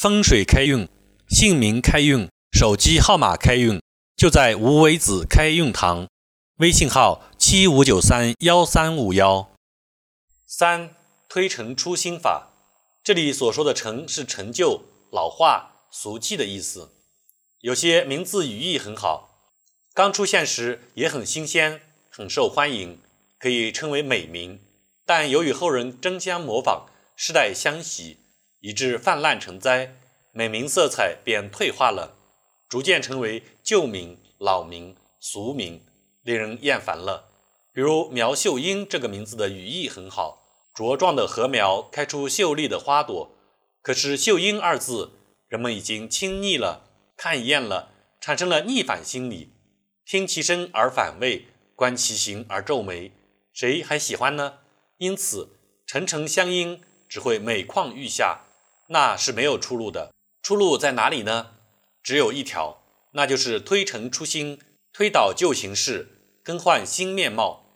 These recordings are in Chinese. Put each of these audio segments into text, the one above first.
风水开运、姓名开运、手机号码开运，就在无为子开运堂。微信号：七五九三幺三五幺。三推陈出新法，这里所说的“陈”是陈旧、老化、俗气的意思。有些名字语义很好，刚出现时也很新鲜，很受欢迎，可以称为美名。但由于后人争相模仿，世代相袭。以致泛滥成灾，美名色彩便退化了，逐渐成为旧名、老名、俗名，令人厌烦了。比如苗秀英这个名字的语义很好，茁壮的禾苗开出秀丽的花朵。可是“秀英”二字，人们已经听腻了，看厌了，产生了逆反心理，听其声而反胃，观其形而皱眉，谁还喜欢呢？因此，沉沉相因只会每况愈下。那是没有出路的，出路在哪里呢？只有一条，那就是推陈出新，推倒旧形式，更换新面貌。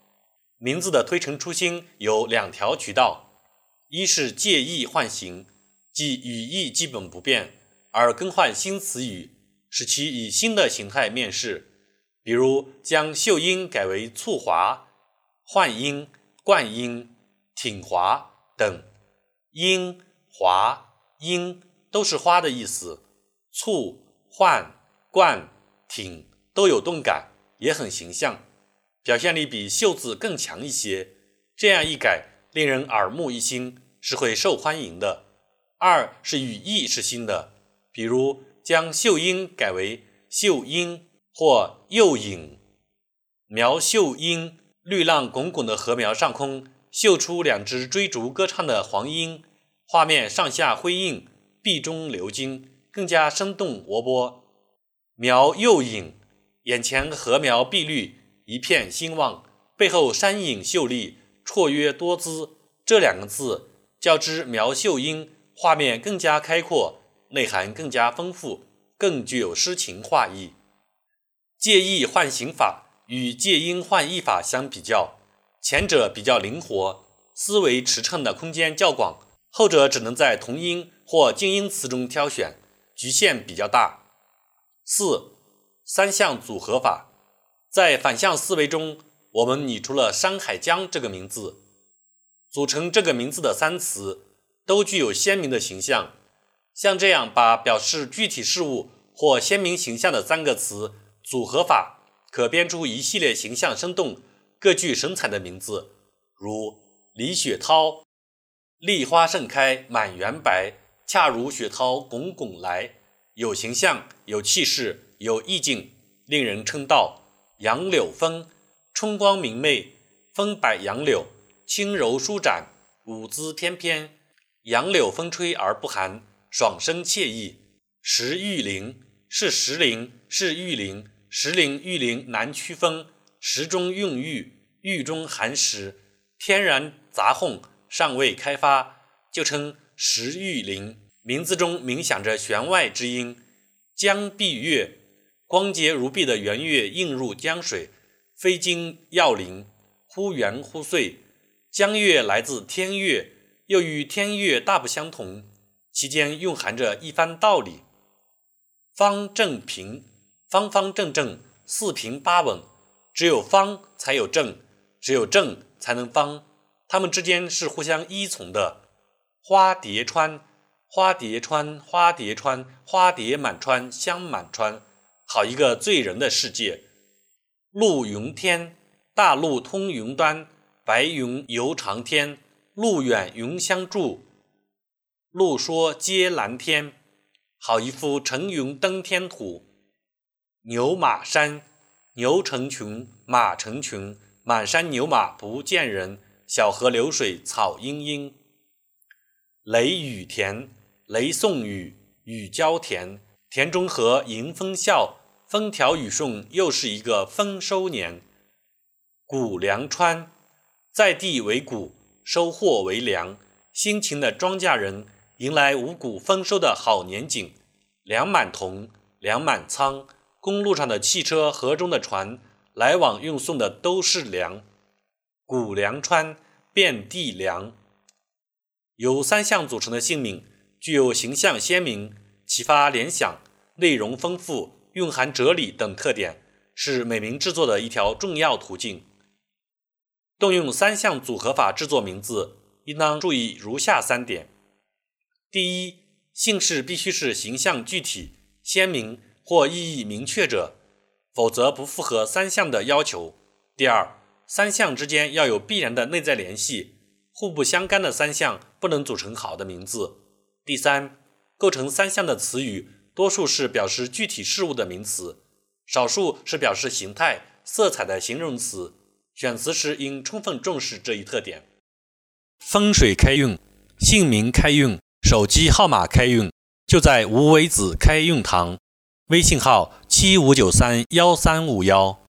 名字的推陈出新有两条渠道：一是借意换形，即语义基本不变，而更换新词语，使其以新的形态面世。比如将秀英改为促华、焕英、冠英、挺华等，英华。英都是花的意思，簇、焕、冠、挺都有动感，也很形象，表现力比秀字更强一些。这样一改，令人耳目一新，是会受欢迎的。二是语义是新的，比如将秀英改为秀英或幼影。苗秀英，绿浪滚滚的禾苗上空，绣出两只追逐歌唱的黄莺。画面上下辉映，壁中流金，更加生动活泼。苗又影，眼前禾苗碧绿，一片兴旺；背后山影秀丽，绰约多姿。这两个字较之苗秀英，画面更加开阔，内涵更加丰富，更具有诗情画意。借意换形法与借音换意法相比较，前者比较灵活，思维驰骋的空间较广。后者只能在同音或近音词中挑选，局限比较大。四三项组合法，在反向思维中，我们拟出了山海江这个名字，组成这个名字的三词都具有鲜明的形象。像这样把表示具体事物或鲜明形象的三个词组合法，可编出一系列形象生动、各具神采的名字，如李雪涛。梨花盛开满园白，恰如雪涛滚滚来，有形象、有气势、有意境，令人称道。杨柳风，春光明媚，风摆杨柳，轻柔舒展，舞姿翩翩。杨柳风吹而不寒，爽声惬意。石玉林是石林，是玉林，石林玉林难区分。石中蕴玉，玉中含石，天然杂混。尚未开发，就称石玉林。名字中冥想着弦外之音。江碧月，光洁如碧的圆月映入江水，飞金耀灵，忽圆忽碎。江月来自天月，又与天月大不相同，其间蕴含着一番道理。方正平，方方正正，四平八稳。只有方才有正，只有正才能方。它们之间是互相依从的。花蝶穿，花蝶穿，花蝶穿，花蝶满川，香满川，好一个醉人的世界。陆云天，大陆通云端，白云游长天，路远云相助。路说接蓝天，好一幅乘云登天图。牛马山，牛成群，马成群，满山牛马不见人。小河流水草茵茵，雷雨田，雷送雨，雨交田，田中荷迎风笑，风调雨顺，又是一个丰收年。谷粮川，在地为谷，收获为粮，辛勤的庄稼人迎来五谷丰收的好年景。粮满桶，粮满仓，公路上的汽车，河中的船，来往运送的都是粮。谷粮川。遍地粮，由三项组成的姓名，具有形象鲜明、启发联想、内容丰富、蕴含哲理等特点，是美名制作的一条重要途径。动用三项组合法制作名字，应当注意如下三点：第一，姓氏必须是形象具体、鲜明或意义明确者，否则不符合三项的要求；第二，三项之间要有必然的内在联系，互不相干的三项不能组成好的名字。第三，构成三项的词语，多数是表示具体事物的名词，少数是表示形态、色彩的形容词。选词时应充分重视这一特点。风水开运、姓名开运、手机号码开运，就在无为子开运堂。微信号：七五九三幺三五幺。